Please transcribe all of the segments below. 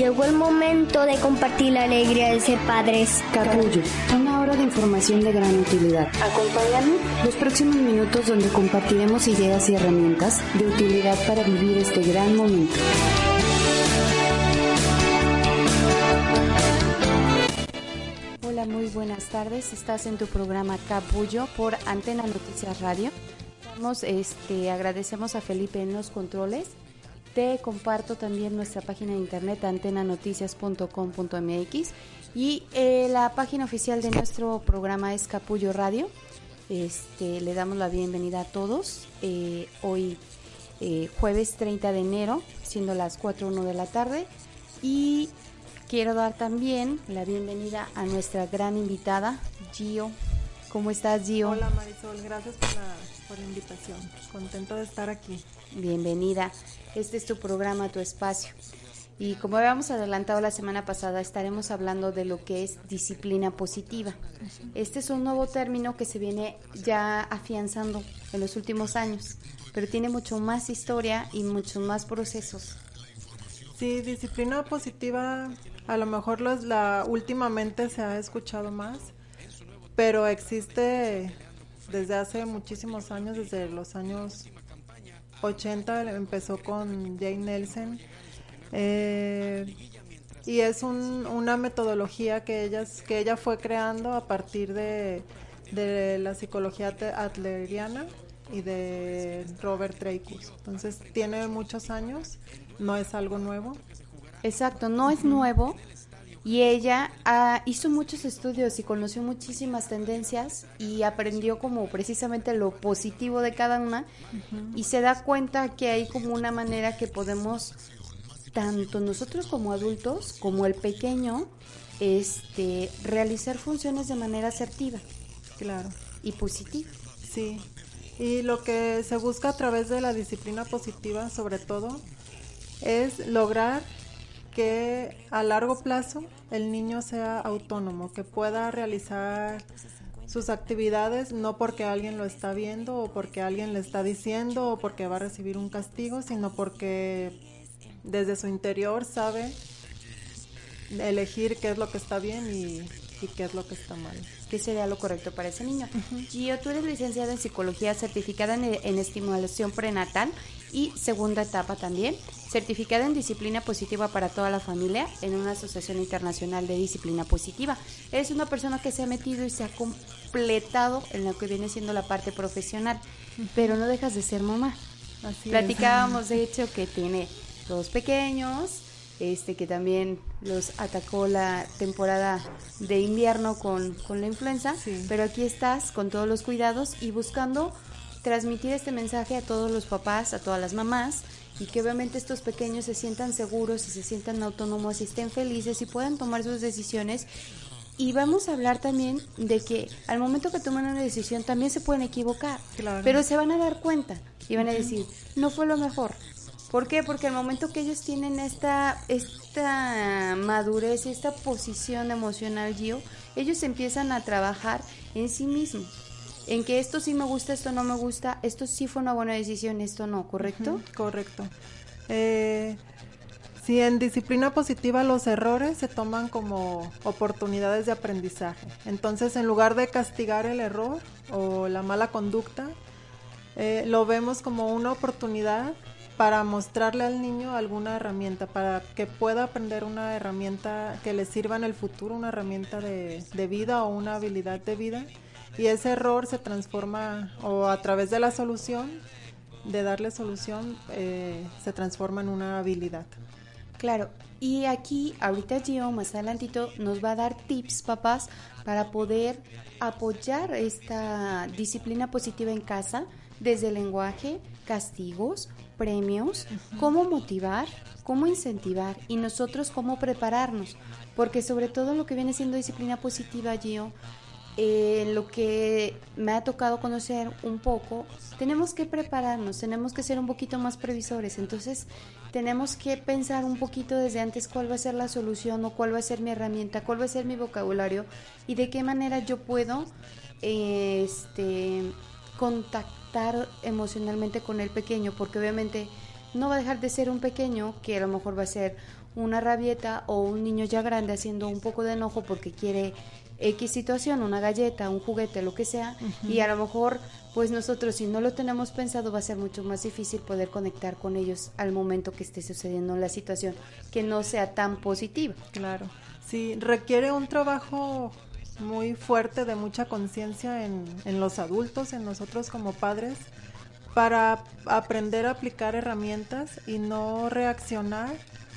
Llegó el momento de compartir la alegría de ser padres. Capullo, una hora de información de gran utilidad. Acompáñanos los próximos minutos donde compartiremos ideas y herramientas de utilidad para vivir este gran momento. Hola, muy buenas tardes. Estás en tu programa Capullo por Antena Noticias Radio. Vamos, este, agradecemos a Felipe en los controles te comparto también nuestra página de internet antenanoticias.com.mx y eh, la página oficial de nuestro programa es Capullo Radio. Este, le damos la bienvenida a todos. Eh, hoy eh, jueves 30 de enero, siendo las 4.1 de la tarde. Y quiero dar también la bienvenida a nuestra gran invitada, Gio. ¿Cómo estás, Gio? Hola, Marisol. Gracias por la, por la invitación. Contento de estar aquí. Bienvenida. Este es tu programa, tu espacio. Y como habíamos adelantado la semana pasada, estaremos hablando de lo que es disciplina positiva. Este es un nuevo término que se viene ya afianzando en los últimos años, pero tiene mucho más historia y muchos más procesos. Sí, disciplina positiva, a lo mejor los, la últimamente se ha escuchado más, pero existe desde hace muchísimos años, desde los años 80 empezó con Jane Nelson. Eh, y es una metodología que, ellas, que ella fue creando a partir de, la psicología adleriana y de Robert Dreykus. Entonces tiene muchos años, no es algo nuevo. Exacto, no es nuevo, y ella ah, hizo muchos estudios y conoció muchísimas tendencias y aprendió como precisamente lo positivo de cada una. Y se da cuenta que hay como una manera que podemos tanto nosotros como adultos como el pequeño este realizar funciones de manera asertiva. Claro. Y positiva. Sí. Y lo que se busca a través de la disciplina positiva sobre todo es lograr que a largo plazo el niño sea autónomo, que pueda realizar sus actividades no porque alguien lo está viendo o porque alguien le está diciendo o porque va a recibir un castigo, sino porque desde su interior sabe elegir qué es lo que está bien y, qué es lo que está mal. ¿Qué sería lo correcto para ese niño? Gio, tú eres licenciada en psicología certificada en, en estimulación prenatal y segunda etapa también certificada en disciplina positiva para toda la familia en una asociación internacional de disciplina positiva. Es una persona que se ha metido y se ha completado en lo que viene siendo la parte profesional, pero no dejas de ser mamá. Platicábamos de hecho que tiene dos pequeños, este que también los atacó la temporada de invierno con, con la influenza, pero aquí estás con todos los cuidados y buscando transmitir este mensaje a todos los papás, a todas las mamás, y que obviamente estos pequeños se sientan seguros y se sientan autónomos y estén felices y puedan tomar sus decisiones. Y vamos a hablar también de que al momento que toman una decisión también se pueden equivocar, pero se van a dar cuenta y van a decir, no fue lo mejor. ¿Por qué? Porque al momento que ellos tienen esta, esta madurez, esta posición emocional, Gio, ellos empiezan a trabajar en sí mismos en que esto sí me gusta, esto no me gusta, esto sí fue una buena decisión, esto no, ¿correcto? correcto. Eh, si en disciplina positiva los errores se toman como oportunidades de aprendizaje. Entonces, en lugar de castigar el error o la mala conducta, eh, lo vemos como una oportunidad para mostrarle al niño alguna herramienta, para que pueda aprender una herramienta que le sirva en el futuro, una herramienta de, de vida o una habilidad de vida y ese error se transforma o a través de la solución, de darle solución, eh, se transforma en una habilidad. Claro, y aquí ahorita Gio más adelantito nos va a dar tips, papás, para poder apoyar esta disciplina positiva en casa desde el lenguaje, castigos, premios, cómo motivar, cómo incentivar y nosotros cómo prepararnos, porque sobre todo lo que viene siendo disciplina positiva, Gio, eh, lo que me ha tocado conocer un poco, tenemos que prepararnos, tenemos que ser un poquito más previsores, entonces tenemos que pensar un poquito desde antes cuál va a ser la solución o cuál va a ser mi herramienta, cuál va a ser mi vocabulario y de qué manera yo puedo este, contactar emocionalmente con el pequeño, porque obviamente no va a dejar de ser un pequeño que a lo mejor va a ser una rabieta o un niño ya grande haciendo un poco de enojo porque quiere X situación, una galleta, un juguete, lo que sea, y a lo mejor pues nosotros si no lo tenemos pensado va a ser mucho más difícil poder conectar con ellos al momento que esté sucediendo la situación que no sea tan positiva. Claro, sí, requiere un trabajo muy fuerte de mucha conciencia en, en los adultos, en nosotros como padres, para aprender a aplicar herramientas y no reaccionar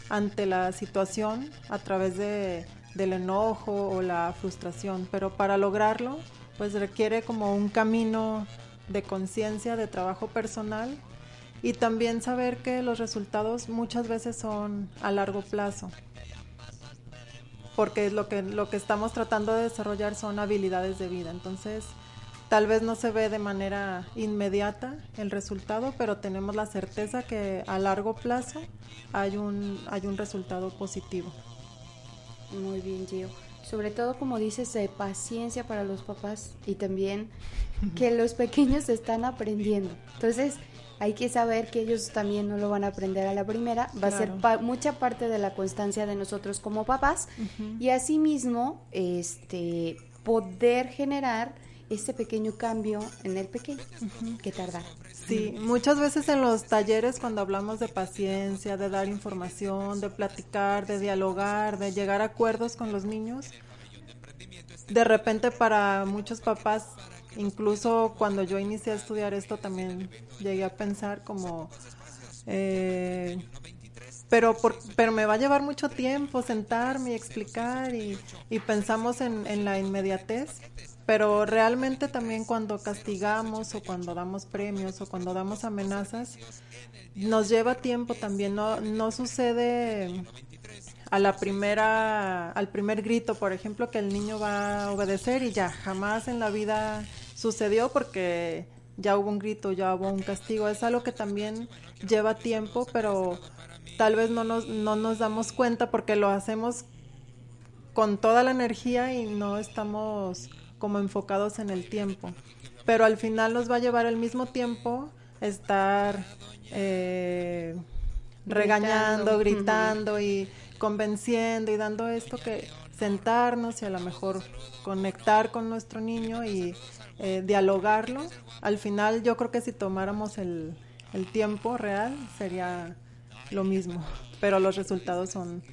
ante la situación a través de del enojo o la frustración, pero para lograrlo pues requiere como un camino de conciencia, de trabajo personal y también saber que los resultados muchas veces son a largo plazo. Porque lo que lo que estamos tratando de desarrollar son habilidades de vida. Entonces, tal vez no se ve de manera inmediata el resultado, pero tenemos la certeza que a largo plazo hay un hay un resultado positivo. Muy bien, Gio. Sobre todo, como dices, de paciencia para los papás y también que los pequeños están aprendiendo. Entonces, hay que saber que ellos también no lo van a aprender a la primera. Va a ser mucha parte de la constancia de nosotros como papás y asimismo, este, poder generar este pequeño cambio en el pequeño que tarda. Sí, muchas veces en los talleres cuando hablamos de paciencia, de dar información, de platicar, de dialogar, de llegar a acuerdos con los niños, de repente para muchos papás, incluso cuando yo inicié a estudiar esto también llegué a pensar como... Eh, pero, por, pero me va a llevar mucho tiempo sentarme y explicar y, y pensamos en, en la inmediatez pero realmente también cuando castigamos o cuando damos premios o cuando damos amenazas, nos lleva tiempo también, no, no sucede a la primera, al primer grito, por ejemplo, que el niño va a obedecer y ya jamás en la vida sucedió porque ya hubo un grito, ya hubo un castigo. Es algo que también lleva tiempo, pero tal vez no nos, no nos damos cuenta porque lo hacemos con toda la energía y no estamos como enfocados en el tiempo. Pero al final nos va a llevar el mismo tiempo estar eh, regañando, gritando y convenciendo y dando esto que sentarnos y a lo mejor conectar con nuestro niño y eh, dialogarlo. Al final yo creo que si tomáramos el, el tiempo real sería lo mismo, pero los resultados son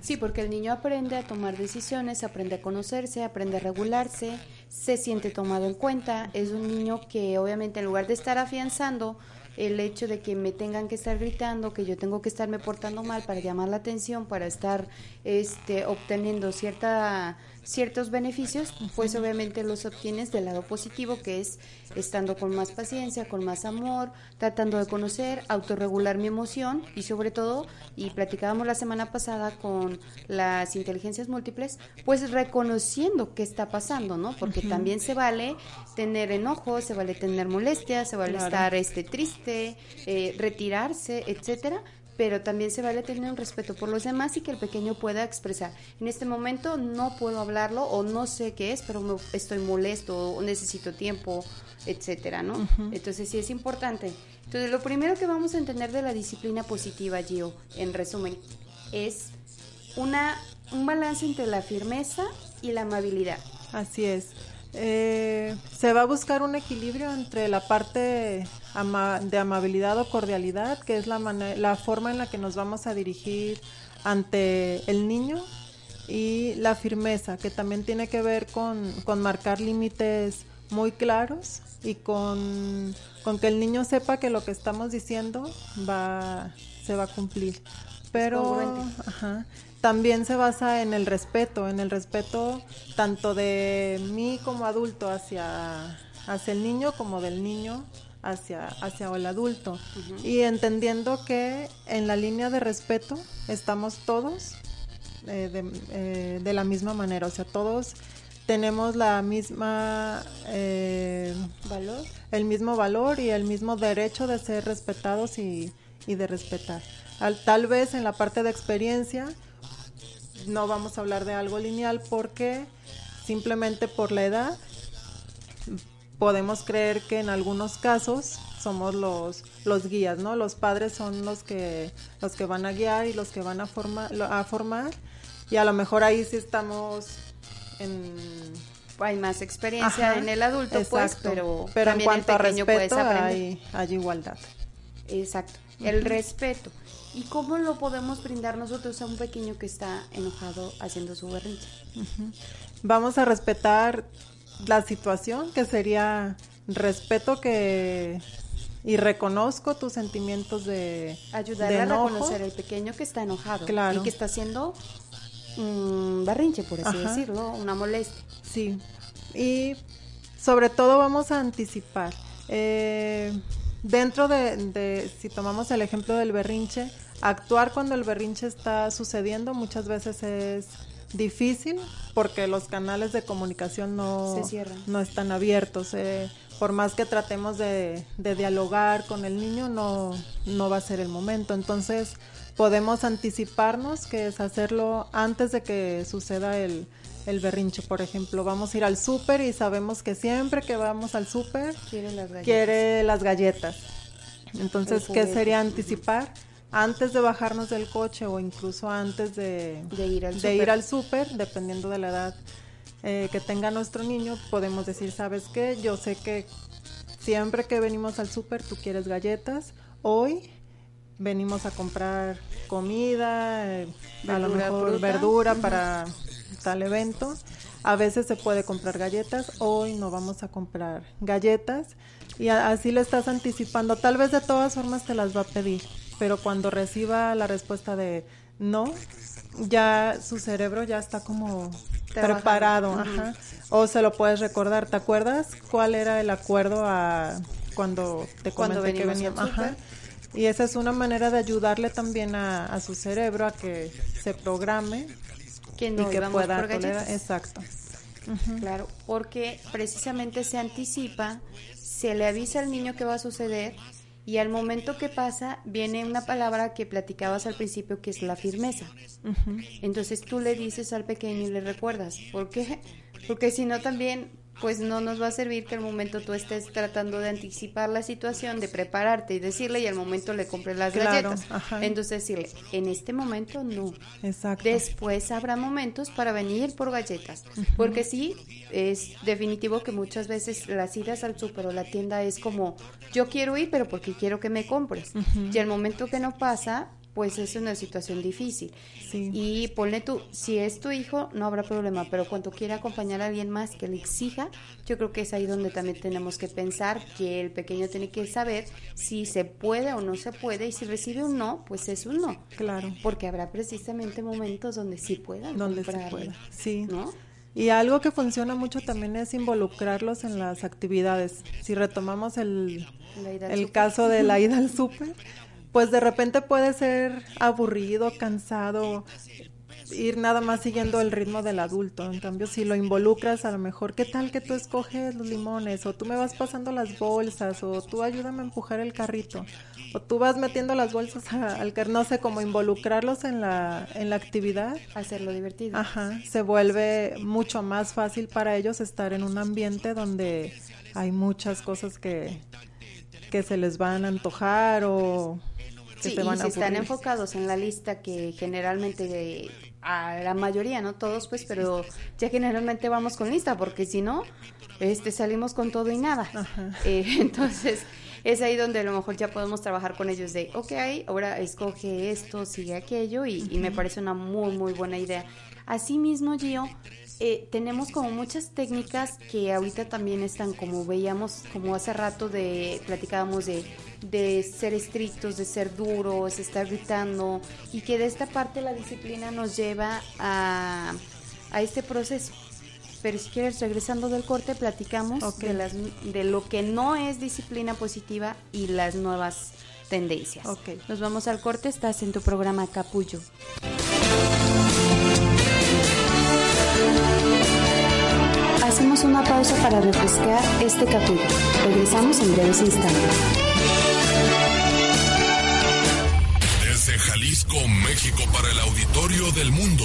Sí, porque el niño aprende a tomar decisiones, aprende a conocerse, aprende a regularse, se siente tomado en cuenta. Es un niño que obviamente en lugar de estar afianzando el hecho de que me tengan que estar gritando, que yo tengo que estarme portando mal para llamar la atención, para estar este, obteniendo cierta ciertos beneficios, pues obviamente los obtienes del lado positivo, que es estando con más paciencia, con más amor, tratando de conocer, autorregular mi emoción y sobre todo, y platicábamos la semana pasada con las inteligencias múltiples, pues reconociendo qué está pasando, ¿no? Porque también se vale tener enojo, se vale tener molestia, se vale estar este triste, eh, retirarse, etcétera, pero también se vale tener un respeto por los demás y que el pequeño pueda expresar. En este momento no puedo hablarlo o no sé qué es, pero estoy molesto o necesito tiempo, etcétera, ¿no? Entonces sí es importante. Entonces lo primero que vamos a entender de la disciplina positiva, Gio, en resumen, es una un balance entre la firmeza y la amabilidad. Así es. Eh, se va a buscar un equilibrio entre la parte de amabilidad o cordialidad, que es la, la forma en la que nos vamos a dirigir ante el niño, y la firmeza, que también tiene que ver con, marcar límites muy claros y con, con, que el niño sepa que lo que estamos diciendo va, se va a cumplir. Pero, ajá, también se basa en el respeto, en el respeto tanto de mí como adulto hacia, hacia el niño como del niño hacia, hacia el adulto. Y entendiendo que en la línea de respeto estamos todos eh, de, eh, de, la misma manera, o sea, todos tenemos la misma eh, valor, el mismo valor y el mismo derecho de ser respetados y, y de respetar. Al, tal vez en la parte de experiencia no vamos a hablar de algo lineal porque simplemente por la edad podemos creer que en algunos casos somos los, los guías, ¿no? Los padres son los que, los que van a guiar y los que van a, formar a formar. Y a lo mejor ahí sí estamos en hay más experiencia en el adulto, pues, pero, pero en cuanto a respeto hay, hay, igualdad. Exacto, el respeto. ¿Y cómo lo podemos brindar nosotros a un pequeño que está enojado haciendo su berrinche? Vamos a respetar la situación, que sería respeto que y reconozco tus sentimientos de ayudarle a reconocer el pequeño que está enojado y que está haciendo un berrinche, por así decirlo, una molestia. Sí, y sobre todo vamos a anticipar. Eh, dentro de, si tomamos el ejemplo del berrinche, actuar cuando el berrinche está sucediendo muchas veces es difícil porque los canales de comunicación no, no están abiertos. Eh, por más que tratemos de, de, dialogar con el niño, no, no va a ser el momento. Entonces, podemos anticiparnos, que es hacerlo antes de que suceda el, el berrinche, por ejemplo. Vamos a ir al súper y sabemos que siempre que vamos al súper quiere las galletas. Entonces, ¿qué sería anticipar? Antes de bajarnos del coche o incluso antes de, ir al súper, dependiendo de la edad eh, que tenga nuestro niño, podemos decir, ¿sabes qué? Yo sé que siempre que venimos al súper tú quieres galletas. Hoy venimos a comprar comida, eh, a lo mejor verdura para tal evento. A veces se puede comprar galletas, hoy no vamos a comprar galletas y así le estás anticipando. Tal vez de todas formas te las va a pedir, pero cuando reciba la respuesta de no, ya su cerebro ya está como preparado, O se lo puedes recordar. ¿Te acuerdas cuál era el acuerdo a cuando te comenté que veníamos? Y esa es una manera de ayudarle también a, a su cerebro a que se programe que no y que pueda tolerar. Exacto. Claro, porque precisamente se anticipa, se le avisa al niño que va a suceder y al momento que pasa viene una palabra que platicabas al principio que es la firmeza. Entonces tú le dices al pequeño y le recuerdas. ¿Por qué? Porque si no también pues no nos va a servir que al momento tú estés tratando de anticipar la situación, de prepararte y decirle y al momento le compres las galletas. Entonces decirle, en este momento no. Exacto. Después habrá momentos para venir por galletas. Porque sí, es definitivo que muchas veces las idas al súper o la tienda es como, yo quiero ir, pero porque quiero que me compres. Y al momento que no pasa, pues es una situación difícil. Y ponle tú, si es tu hijo, no habrá problema, pero cuando quiera acompañar a alguien más que le exija, yo creo que es ahí donde también tenemos que pensar que el pequeño tiene que saber si se puede o no se puede, y si recibe un no, pues es un no. Claro. Porque habrá precisamente momentos donde sí puedan. Donde se pueda, sí. ¿no? Y algo que funciona mucho también es involucrarlos en las actividades. Si retomamos el, el caso de la ida al súper, pues de repente puede ser aburrido, cansado, ir nada más siguiendo el ritmo del adulto. En cambio, si lo involucras, a lo mejor, ¿qué tal que tú escoges los limones? O tú me vas pasando las bolsas, o tú ayúdame a empujar el carrito, o tú vas metiendo las bolsas al carrito, no sé, como involucrarlos en la, en la actividad. Hacerlo divertido. Ajá, se vuelve mucho más fácil para ellos estar en un ambiente donde hay muchas cosas que, que se les van a antojar o sí, y si están enfocados en la lista que generalmente a la mayoría, no todos pues, pero ya generalmente vamos con lista porque si no, este salimos con todo y nada. Eh, entonces es ahí donde a lo mejor ya podemos trabajar con ellos de, ok, ahora escoge esto, sigue aquello y, y me parece una muy, muy buena idea. Asimismo, Gio, eh, tenemos como muchas técnicas que ahorita también están, como veíamos, como hace rato de platicábamos de, de ser estrictos, de ser duros, estar gritando, y que de esta parte la disciplina nos lleva a, a este proceso. Pero si quieres, regresando del corte, platicamos de, las, de lo que no es disciplina positiva y las nuevas tendencias. Okay. Nos vamos al corte, estás en tu programa Capullo. Hacemos una pausa para refrescar este capítulo. Regresamos en breves instantes. Desde Jalisco, México, para el auditorio del mundo.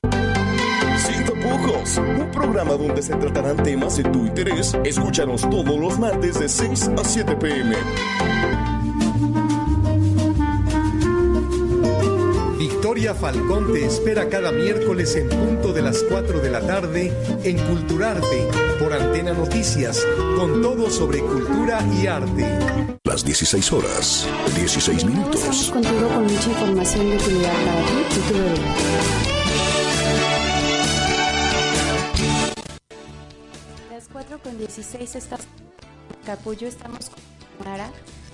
Un programa donde se tratarán temas de tu interés. Escúchanos todos los martes de 6 a 7 pm. Victoria Falcón te espera cada miércoles en punto de las 4 de la tarde en Culturarte por Antena Noticias, con todo sobre cultura y arte. Las 16 horas, 16 Estamos minutos. contigo con mucha información de utilidad para ti y tu bebé. 4 con 16 estás Capullo, estamos con Mara,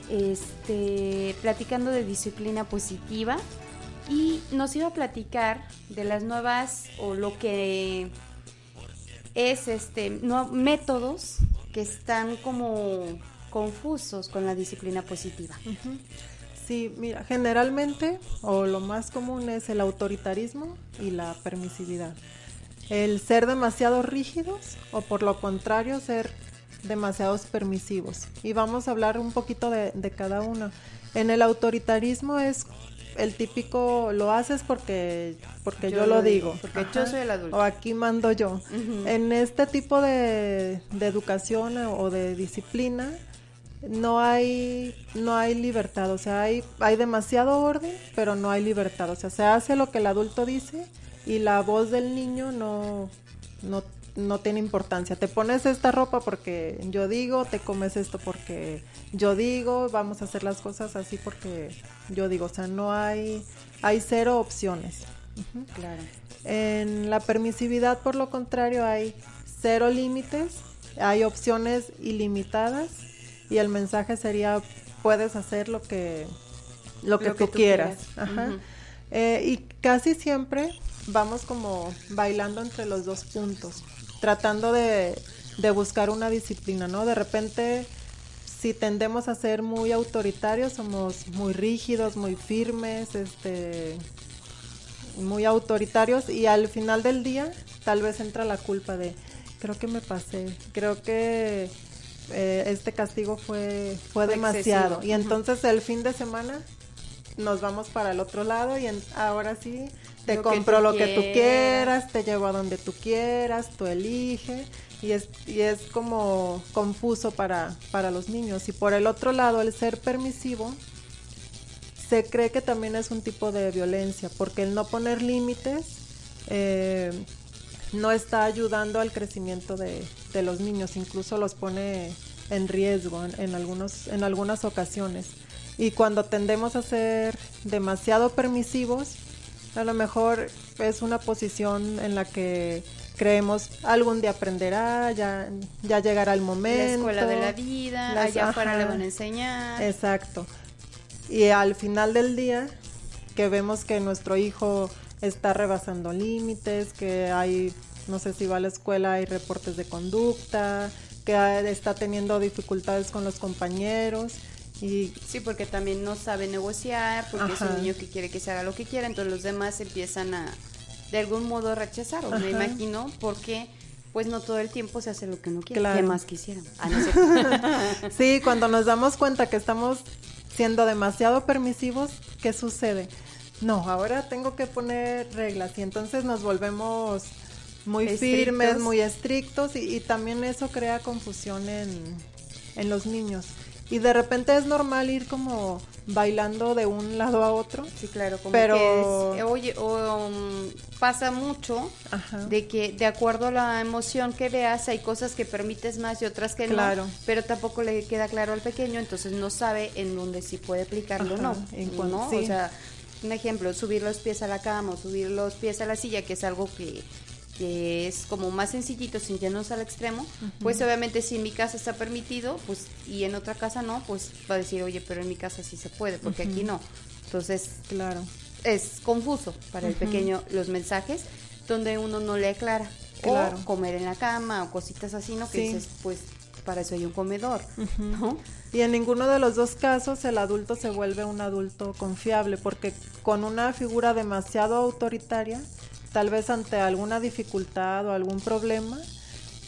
este, platicando de disciplina positiva y nos iba a platicar de las nuevas o lo que es este no, métodos que están como confusos con la disciplina positiva. Sí, mira, generalmente o lo más común es el autoritarismo y la permisividad. El ser demasiado rígidos o por lo contrario ser demasiados permisivos. Y vamos a hablar un poquito de, de cada uno. En el autoritarismo es el típico, lo haces porque, porque yo, lo digo. Porque yo soy el adulto. O aquí mando yo. En este tipo de, de educación o de disciplina, no hay no hay libertad, o sea, hay hay demasiado orden, pero no hay libertad, o sea, se hace lo que el adulto dice y la voz del niño no no no tiene importancia. Te pones esta ropa porque yo digo, te comes esto porque yo digo, vamos a hacer las cosas así porque yo digo, o sea, no hay hay cero opciones. Claro. En la permisividad, por lo contrario, hay cero límites, hay opciones ilimitadas y el mensaje sería puedes hacer lo que lo que, Lo que tú, quieras. quieras. Ajá. Ujú. Eh, y casi siempre vamos como bailando entre los dos puntos, tratando de, de buscar una disciplina, ¿no? De repente, si tendemos a ser muy autoritarios, somos muy rígidos, muy firmes, este muy autoritarios y al final del día tal vez entra la culpa de creo que me pasé, creo que eh, este castigo fue fue Fue demasiado excesivo. y entonces el fin de semana nos vamos para el otro lado y en- ahora sí te Lo compro lo que tú quieras. quieras, te llevo a donde tú quieras, tú elige y es y es como confuso para para los niños y por el otro lado el ser permisivo se cree que también es un tipo de violencia, porque el no poner límites eh, no está ayudando al crecimiento de, de los niños, incluso los pone en riesgo en, en algunos, en algunas ocasiones. Y cuando tendemos a ser demasiado permisivos, a lo mejor es una posición en la que creemos algún día aprenderá, ya, ya llegará el momento. La escuela de la vida, Las- allá afuera ajá. le van a enseñar. Exacto. Y al final del día, que vemos que nuestro hijo está rebasando límites, que hay, no sé si va a la escuela, hay reportes de conducta, que está teniendo dificultades con los compañeros. Y Sí, porque también no sabe negociar, porque es un niño que quiere que se haga lo que quiera, entonces los demás empiezan a, de algún modo, rechazar, o me imagino, porque pues no todo el tiempo se hace lo que uno quiere. Claro. ¿Qué más quisieran? Ah, no sí, cuando nos damos cuenta que estamos siendo demasiado permisivos, ¿qué sucede? No, ahora tengo que poner reglas y entonces nos volvemos muy firmes, muy estrictos y, y también eso crea confusión en, en los niños. Y de repente es normal ir como bailando de un lado a otro. Sí, claro, como Pero- que es- oye, o, um, pasa mucho Ajá. de que de acuerdo a la emoción que veas hay cosas que permites más y otras que Claro. no, pero tampoco le queda claro al pequeño, entonces no sabe en dónde sí puede aplicarlo o no, en cuan- ¿no? sí. O sea, un ejemplo, subir los pies a la cama o subir los pies a la silla, que es algo que que es como más sencillito sin llenos al extremo, pues obviamente si en mi casa está permitido, pues y en otra casa no, pues va a decir, oye, pero en mi casa sí se puede, porque aquí no. Entonces, Claro. es confuso para el pequeño los mensajes donde uno no le aclara. Claro. O comer en la cama o cositas así, ¿no? Que Sí. dices, pues para eso hay un comedor, ¿no? Y en ninguno de los dos casos el adulto se vuelve un adulto confiable, porque con una figura demasiado autoritaria, tal vez ante alguna dificultad o algún problema,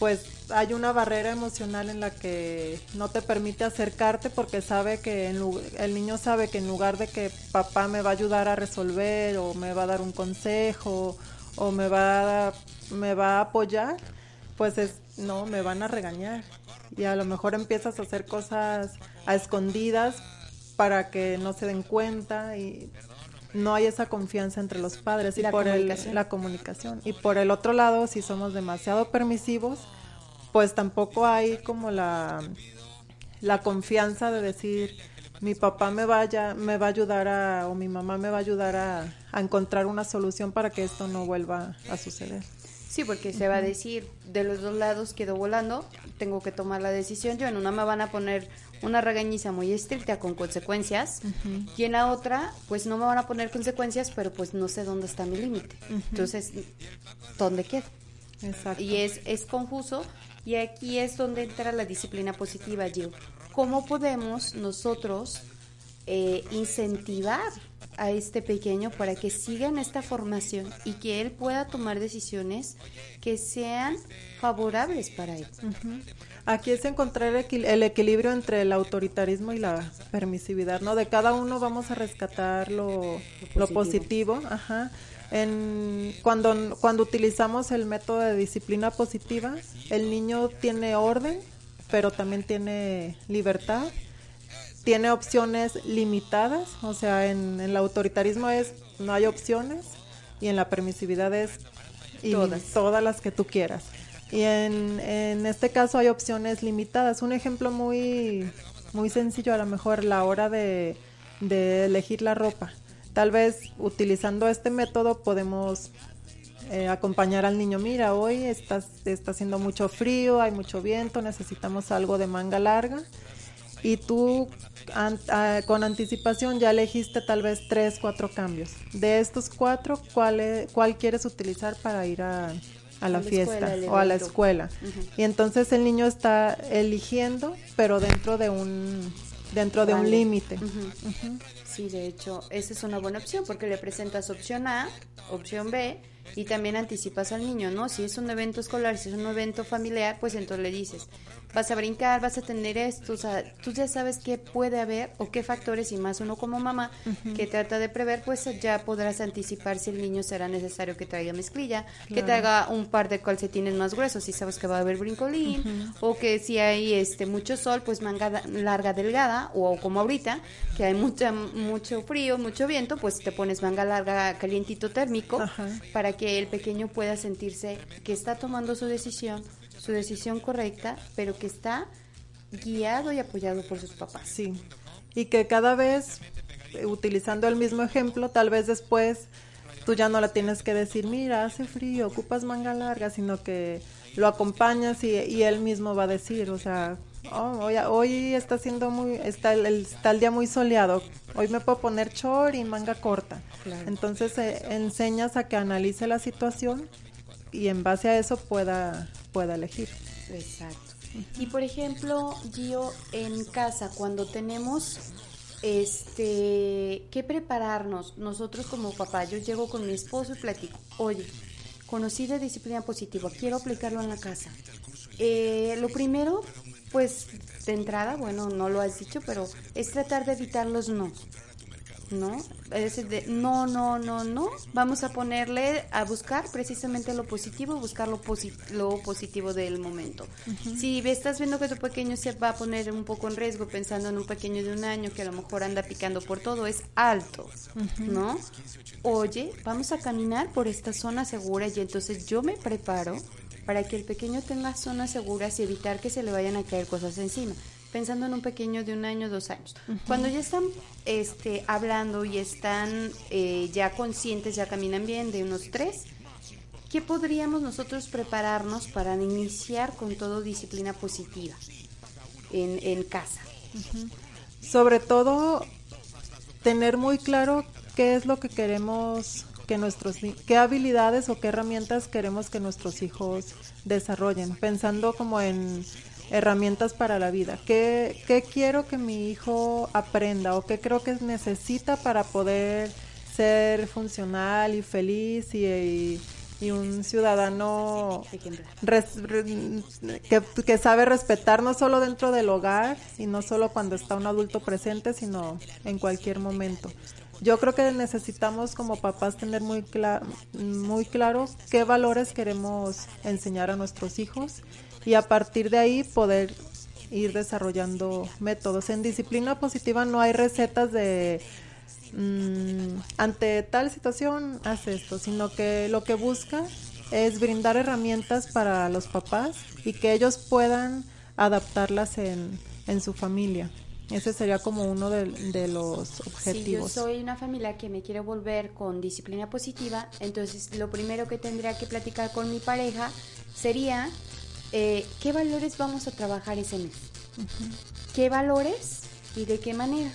pues hay una barrera emocional en la que no te permite acercarte porque sabe que en el niño sabe que en lugar de que papá me va a ayudar a resolver o me va a dar un consejo o me va a, me va a apoyar, pues es no, me van a regañar. Y a lo mejor empiezas a hacer cosas a escondidas para que no se den cuenta y no hay esa confianza entre los padres y La por el- comunicación. la comunicación. Y por el otro lado, si somos demasiado permisivos, pues tampoco hay como la, la confianza de decir mi papá me vaya me va a ayudar a o mi mamá me va a ayudar a, a encontrar una solución para que esto no vuelva a suceder. Sí, porque se va a decir, de los dos lados quedo volando, tengo que tomar la decisión yo. En una me van a poner una regañiza muy estricta con consecuencias y en la otra, pues no me van a poner consecuencias, pero pues no sé dónde está mi límite. Entonces, ¿dónde quedo? Exacto. Y es, es confuso y aquí es donde entra la disciplina positiva, Gil. ¿Cómo podemos nosotros eh, incentivar a este pequeño para que siga en esta formación y que él pueda tomar decisiones que sean favorables para él? Aquí es encontrar equil- el equilibrio entre el autoritarismo y la permisividad, ¿no? De cada uno vamos a rescatar lo, lo positivo, ajá. En, cuando, cuando utilizamos el método de disciplina positiva, el niño tiene orden, pero también tiene libertad, tiene opciones limitadas, o sea, en, en el autoritarismo es no hay opciones y en la permisividad es y Todas. todas las que tú quieras. Y en, en este caso hay opciones limitadas. Un ejemplo muy, muy sencillo, a lo mejor la hora de, de elegir la ropa. Tal vez utilizando este método podemos eh, acompañar al niño. Mira, hoy está, está haciendo mucho frío, hay mucho viento, necesitamos algo de manga larga. Y tú an- ah, con anticipación ya elegiste tal vez tres, cuatro cambios. De estos cuatro, ¿cuál, e- cuál quieres utilizar para ir a, a la la fiesta escuela, o a la escuela? Y entonces el niño está eligiendo, pero dentro de un dentro de un límite. Sí, de hecho, esa es una buena opción porque le presentas opción A, opción B y también anticipas al niño, ¿no? Si es un evento escolar, si es un evento familiar, pues entonces le dices, vas a brincar, vas a tener esto, o sea, tú ya sabes qué puede haber o qué factores y más uno como mamá que trata de prever, pues ya podrás anticipar si el niño será necesario que traiga mezclilla, que traiga un par de calcetines más gruesos si sabes que va a haber brincolín o que si hay este mucho sol, pues manga larga delgada o como ahorita que hay mucha mucho frío, mucho viento, pues te pones manga larga calientito térmico para que el pequeño pueda sentirse que está tomando su decisión, su decisión correcta, pero que está guiado y apoyado por sus papás. Sí. Y que cada vez, utilizando el mismo ejemplo, tal vez después tú ya no le tienes que decir, mira, hace frío, ocupas manga larga, sino que lo acompañas y, y él mismo va a decir, o sea, "Oh, hoy, hoy está siendo muy, está el, está el día muy soleado, hoy me puedo poner short y manga corta. Claro. Entonces eh, enseñas a que analice la situación y en base a eso pueda, pueda elegir. Exacto. Y por ejemplo, Gio, en casa, cuando tenemos este que prepararnos, nosotros como papá, yo llego con mi esposo y platico, oye, conocí de disciplina positiva, quiero aplicarlo en la casa. Eh, lo primero, pues de entrada, bueno, no lo has dicho, pero es tratar de evitar los no. ¿No? Es de no, no, no, no. Vamos a ponerle a buscar precisamente lo positivo, buscar lo, lo positivo del momento. Si estás viendo que tu pequeño se va a poner un poco en riesgo pensando en un pequeño de un año que a lo mejor anda picando por todo, es alto, ¿no? Oye, vamos a caminar por esta zona segura y entonces yo me preparo para que el pequeño tenga zonas seguras y evitar que se le vayan a caer cosas encima pensando en un pequeño de un año, dos años. Cuando ya están este, hablando y están eh, ya conscientes, ya caminan bien, de unos tres, ¿qué podríamos nosotros prepararnos para iniciar con todo disciplina positiva en, en casa? Sobre todo, tener muy claro qué es lo que queremos que nuestros qué habilidades o qué herramientas queremos que nuestros hijos desarrollen, pensando como en herramientas para la vida. ¿Qué, ¿Qué, quiero que mi hijo aprenda o qué creo que necesita para poder ser funcional y feliz y, un ciudadano que, que, sabe respetar no solo dentro del hogar y no solo cuando está un adulto presente, sino en cualquier momento? Yo creo que necesitamos como papás tener muy, muy claro qué valores queremos enseñar a nuestros hijos y a partir de ahí poder ir desarrollando métodos. En disciplina positiva no hay recetas de mm, ante tal situación haz esto, sino que lo que busca es brindar herramientas para los papás y que ellos puedan adaptarlas en, en su familia. Ese sería como uno de, de, los objetivos. Si yo soy una familia que me quiere volver con disciplina positiva, entonces lo primero que tendría que platicar con mi pareja sería eh, qué valores vamos a trabajar ese mes. ¿Qué valores y de qué manera?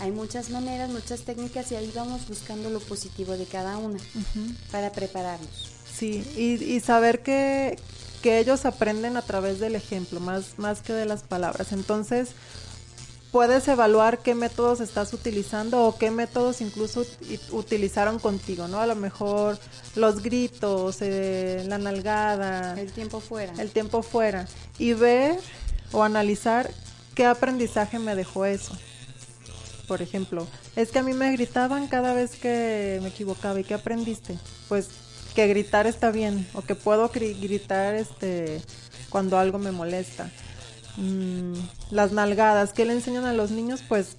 Hay muchas maneras, muchas técnicas y ahí vamos buscando lo positivo de cada una para prepararnos. Sí, y, saber que, que ellos aprenden a través del ejemplo, más, más que de las palabras. Entonces, puedes evaluar qué métodos estás utilizando o qué métodos incluso utilizaron contigo, ¿no? A lo mejor los gritos, eh, la nalgada. El tiempo fuera. El tiempo fuera. Y ver o analizar qué aprendizaje me dejó eso. Por ejemplo, es que a mí me gritaban cada vez que me equivocaba. ¿Y qué aprendiste? Pues que gritar está bien o que puedo gritar este cuando algo me molesta Mm, las nalgadas, ¿qué le enseñan a los niños? Pues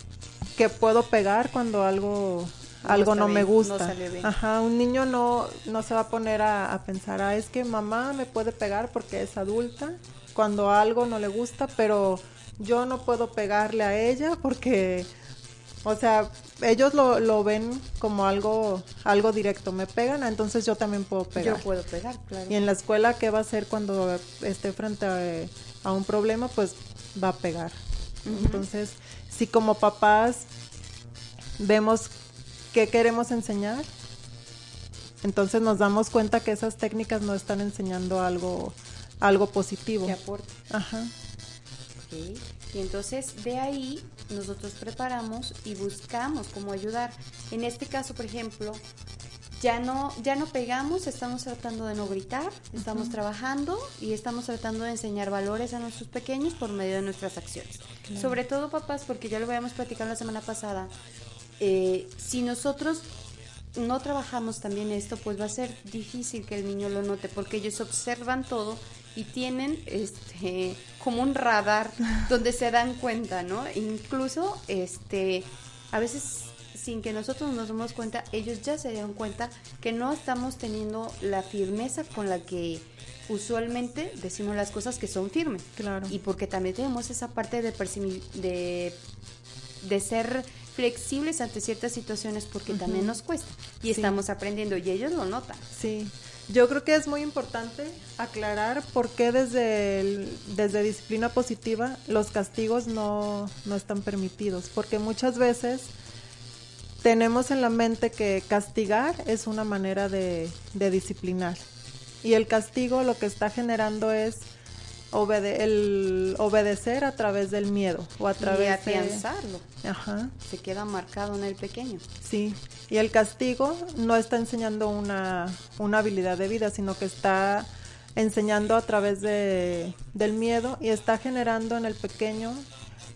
que puedo pegar cuando algo algo no, me gusta. Ajá, un niño no, no se va a poner a, pensar, ah, es que mamá me puede pegar porque es adulta, cuando algo no le gusta, pero yo no puedo pegarle a ella porque, o sea, ellos lo, lo ven como algo, algo directo, me pegan, entonces yo también puedo pegar. Yo puedo pegar, claro. Y en la escuela, ¿qué va a hacer cuando esté frente a a un problema, pues va a pegar. Entonces, si como papás vemos qué queremos enseñar, entonces nos damos cuenta que esas técnicas no están enseñando algo, algo positivo. Que aporte. Ajá. Y entonces de ahí nosotros preparamos y buscamos cómo ayudar. En este caso, por ejemplo, ya no, ya no pegamos, estamos tratando de no gritar, estamos trabajando y estamos tratando de enseñar valores a nuestros pequeños por medio de nuestras acciones. Sobre todo papás, porque ya lo habíamos platicado la semana pasada, eh, si nosotros no trabajamos también esto, pues va a ser difícil que el niño lo note, porque ellos observan todo y tienen este como un radar donde se dan cuenta, ¿no? Incluso este a veces sin que nosotros nos demos cuenta, ellos ya se dieron cuenta que no estamos teniendo la firmeza con la que usualmente decimos las cosas que son firmes. Claro. Y porque también tenemos esa parte de, de, de ser flexibles ante ciertas situaciones porque también nos cuesta y estamos aprendiendo y ellos lo notan. Sí. Yo creo que es muy importante aclarar por qué desde, desde disciplina positiva los castigos no, no están permitidos, porque muchas veces tenemos en la mente que castigar es una manera de, disciplinar. Y el castigo lo que está generando es el obedecer a través del miedo o a través de afianzarlo. Ajá. Se queda marcado en el pequeño. Sí. Y el castigo no está enseñando una, una habilidad de vida, sino que está enseñando a través de, del miedo y está generando en el pequeño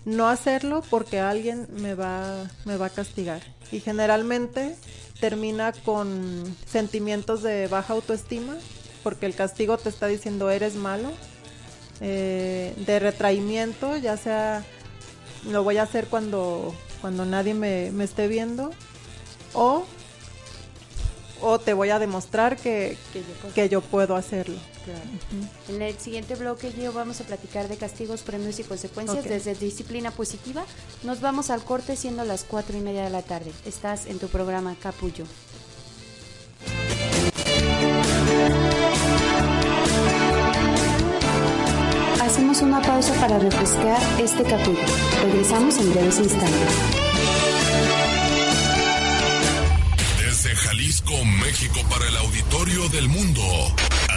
no hacerlo porque alguien me va, me va a castigar. Y generalmente termina con sentimientos de baja autoestima porque el castigo te está diciendo eres malo, eh, de retraimiento, ya sea lo voy a hacer cuando, cuando nadie me, me esté viendo o o te voy a demostrar que, que, yo, puedo. hacerlo. En el siguiente bloque yo vamos a platicar de castigos, premios y consecuencias desde disciplina positiva. Nos vamos al corte siendo las cuatro y media de la tarde. Estás en tu programa Capullo. Hacemos una pausa para refrescar este capullo. Regresamos en breves instantes. Jalisco, México para el auditorio del mundo.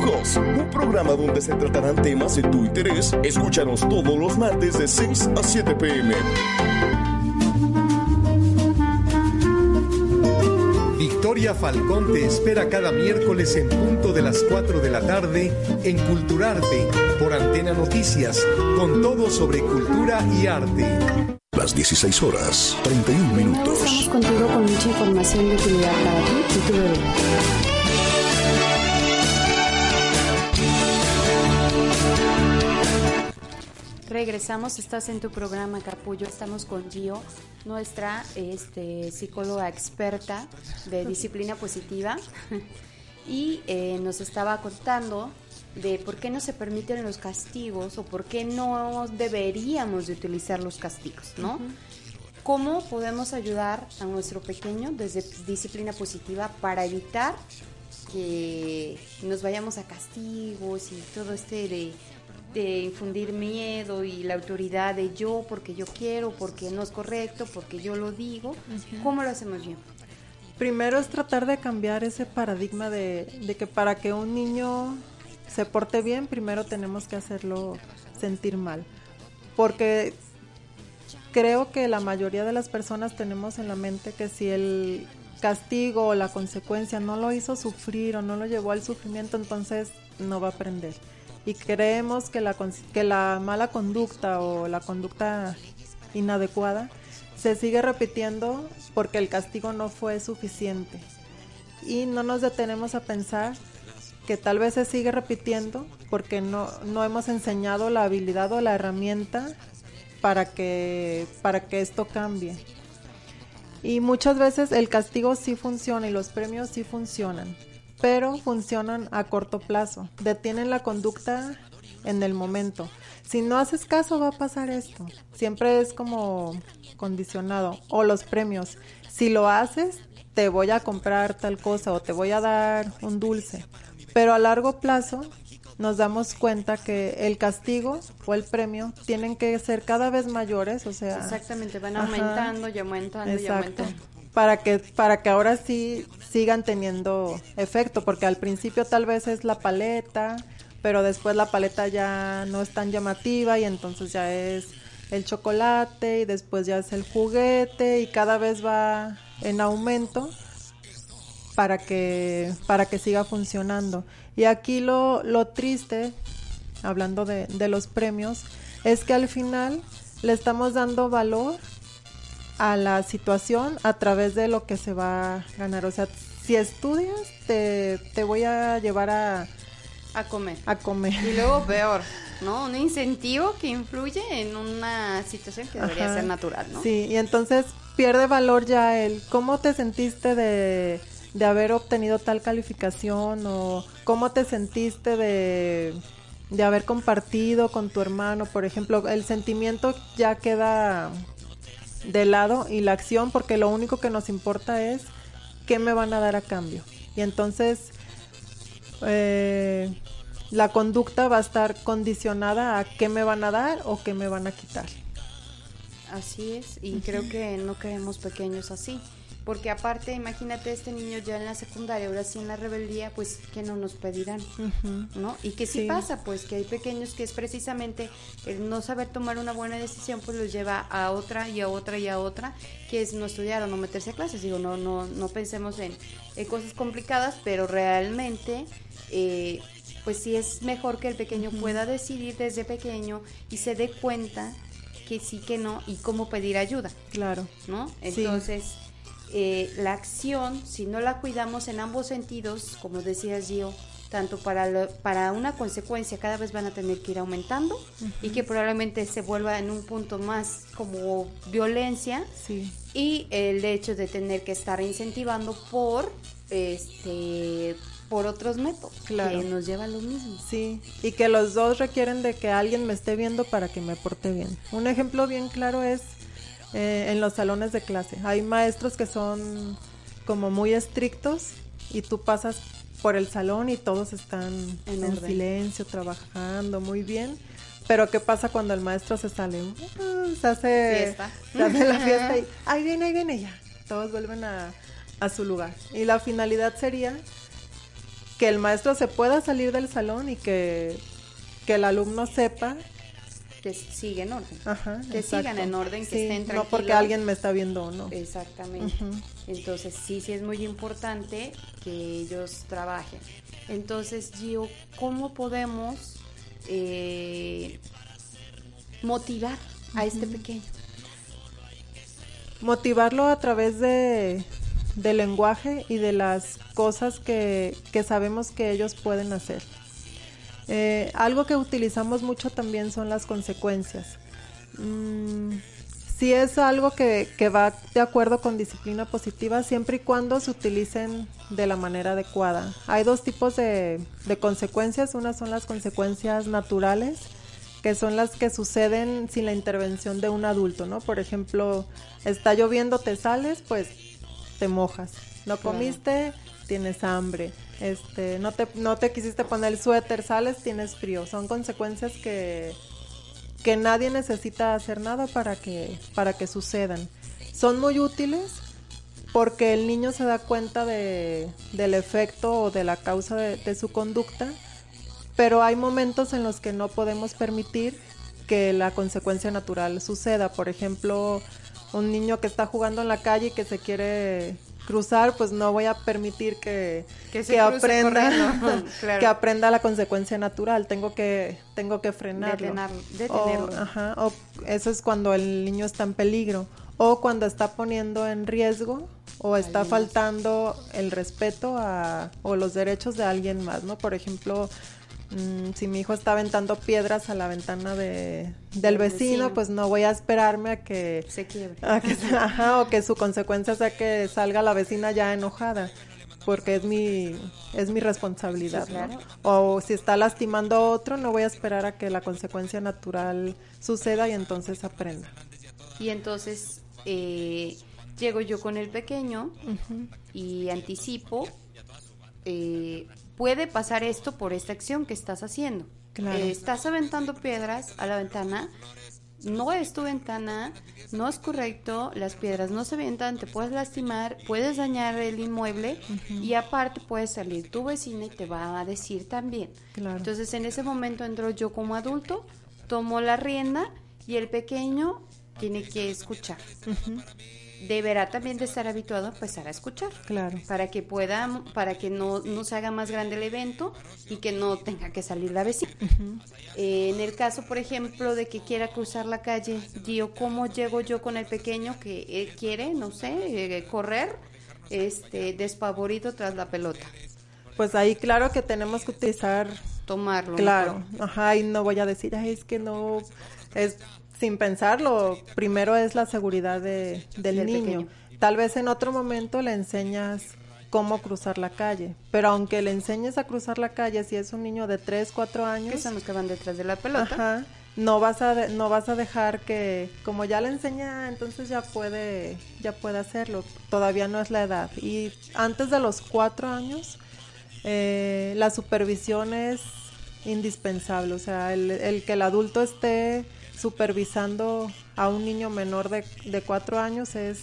un programa donde se tratarán temas de tu interés. Escúchanos todos los martes de 6 a 7 pm. Victoria Falcón te espera cada miércoles en punto de las 4 de la tarde en Culturarte por Antena Noticias, con todo sobre cultura y arte. Las 16 horas, 31 minutos. Estamos contigo con mucha información de utilidad para ti y tu bebé. Regresamos, estás en tu programa Capullo, estamos con Gio, nuestra este, psicóloga experta de disciplina positiva, y eh, nos estaba contando de por qué no se permiten los castigos o por qué no deberíamos de utilizar los castigos, ¿no? ¿Cómo podemos ayudar a nuestro pequeño desde disciplina positiva para evitar que nos vayamos a castigos y todo este de de infundir miedo y la autoridad de yo porque yo quiero, porque no es correcto, porque yo lo digo. ¿Cómo lo hacemos bien? Primero es tratar de cambiar ese paradigma de, que para que un niño se porte bien, primero tenemos que hacerlo sentir mal. Porque creo que la mayoría de las personas tenemos en la mente que si el castigo o la consecuencia no lo hizo sufrir o no lo llevó al sufrimiento, entonces no va a aprender y creemos que la, que la mala conducta o la conducta inadecuada se sigue repitiendo porque el castigo no fue suficiente. Y no nos detenemos a pensar que tal vez se sigue repitiendo porque no, no hemos enseñado la habilidad o la herramienta para que, para que esto cambie. Y muchas veces el castigo sí funciona y los premios sí funcionan, pero funcionan a corto plazo, detienen la conducta en el momento. Si no haces caso va a pasar esto. Siempre es como condicionado. O los premios. Si lo haces, te voy a comprar tal cosa o te voy a dar un dulce. Pero a largo plazo nos damos cuenta que el castigo o el premio tienen que ser cada vez mayores, o sea... Exactamente, van aumentando y aumentando y aumentando para que para que ahora sí sigan teniendo efecto, porque al principio tal vez es la paleta, pero después la paleta ya no es tan llamativa y entonces ya es el chocolate y después ya es el juguete y cada vez va en aumento para que para que siga funcionando. Y aquí lo, lo triste, hablando de, de los premios, es que al final le estamos dando valor a la situación a través de lo que se va a ganar. O sea, si estudias, te, te voy a llevar a... A comer. A comer. Y luego peor, ¿no? Un incentivo que influye en una situación que debería ser natural, ¿no? Sí, y entonces pierde valor ya el cómo te sentiste de, de haber obtenido tal calificación o cómo te sentiste de, de haber compartido con tu hermano, por ejemplo, el sentimiento ya queda de lado y la acción porque lo único que nos importa es qué me van a dar a cambio. Y entonces eh, la conducta va a estar condicionada a qué me van a dar o qué me van a quitar. Así es, y creo que no queremos pequeños así, porque aparte, imagínate este niño ya en la secundaria, ahora sí en la rebeldía, pues que no nos pedirán, ¿no? Y que sí, pasa, pues que hay pequeños que es precisamente el no saber tomar una buena decisión, pues los lleva a otra y a otra y a otra, que es no estudiar o no meterse a clases. Digo, no, no, no pensemos en, cosas complicadas, pero realmente... Eh, pues sí es mejor que el pequeño pueda decidir desde pequeño y se dé cuenta que sí, que no y cómo pedir ayuda. Claro. ¿No? Entonces, eh, la acción, si no la cuidamos en ambos sentidos, como decías Gio, tanto para, para una consecuencia cada vez van a tener que ir aumentando y que probablemente se vuelva en un punto más como violencia sí. y el hecho de tener que estar incentivando por este por otros métodos claro. que nos lleva a lo mismo. Sí, y que los dos requieren de que alguien me esté viendo para que me porte bien. Un ejemplo bien claro es eh, en los salones de clase. Hay maestros que son como muy estrictos y tú pasas por el salón y todos están en, silencio, trabajando muy bien. Pero ¿qué pasa cuando el maestro se sale? Uh, se hace, Se hace la fiesta y ahí viene, ahí viene ya. Todos vuelven a, a su lugar. Y la finalidad sería que el maestro se pueda salir del salón y que, el alumno sepa que sigue en orden. que sigan en orden, que estén tranquilos. No porque alguien me está viendo o no. Exactamente. Entonces, sí, sí es muy importante que ellos trabajen. Entonces, Gio, ¿cómo podemos eh, motivar a este pequeño? Motivarlo a través de, del lenguaje y de las cosas que, sabemos que ellos pueden hacer. Eh, algo que utilizamos mucho también son las consecuencias. Mm, si es algo que, va de acuerdo con disciplina positiva, siempre y cuando se utilicen de la manera adecuada. Hay dos tipos de, de consecuencias. Una son las consecuencias naturales, que son las que suceden sin la intervención de un adulto, ¿no? Por ejemplo, está lloviendo, te sales, pues te mojas. No comiste, tienes hambre. Este, no te, no te quisiste poner el suéter, sales, tienes frío. Son consecuencias que, que nadie necesita hacer nada para que, para que sucedan. Son muy útiles porque el niño se da cuenta de, del efecto o de la causa de, de su conducta, pero hay momentos en los que no podemos permitir que la consecuencia natural suceda. Por ejemplo, un niño que está jugando en la calle y que se quiere cruzar, pues no voy a permitir que, que, aprenda que aprenda la consecuencia natural. Tengo que tengo que frenarlo. detenerlo. O, eso es cuando el niño está en peligro o cuando está poniendo en riesgo o está faltando el respeto a, o los derechos de alguien más, ¿no? Por ejemplo, Mm, si mi hijo está aventando piedras a la ventana de, del vecino, pues no voy a esperarme a que se quiebre. o que su consecuencia sea que salga la vecina ya enojada, porque es mi es mi responsabilidad, O si está lastimando a otro, no voy a esperar a que la consecuencia natural suceda y entonces aprenda. Y entonces eh, llego yo con el pequeño y anticipo eh, puede pasar esto por esta acción que estás haciendo. Eh, estás aventando piedras a la ventana, no es tu ventana, no es correcto, las piedras no se avientan, te puedes lastimar, puedes dañar el inmueble y aparte puede salir tu vecina y te va a decir también. Entonces en ese momento entro yo como adulto, tomo la rienda y el pequeño tiene que escuchar deberá también de estar habituado a empezar a escuchar. Claro. Para que pueda, para que no, no se haga más grande el evento y que no tenga que salir la vecina. Eh, en el caso, por ejemplo, de que quiera cruzar la calle, yo ¿cómo llego yo con el pequeño que quiere, no sé, eh, correr, este, despavorido tras la pelota? Pues ahí claro que tenemos que utilizar... Tomarlo. Claro, ajá, y no voy a decir, Ay, es que no, es sin pensarlo, primero es la seguridad de, del, niño. Tal vez en otro momento le enseñas cómo cruzar la calle, pero aunque le enseñes a cruzar la calle, si es un niño de 3, 4 años... Que son los que van detrás de la pelota. no vas a no vas a dejar que como ya le enseña entonces ya puede ya puede hacerlo todavía no es la edad y antes de los cuatro años eh, la supervisión es indispensable o sea el, el que el adulto esté supervisando a un niño menor de, cuatro años es,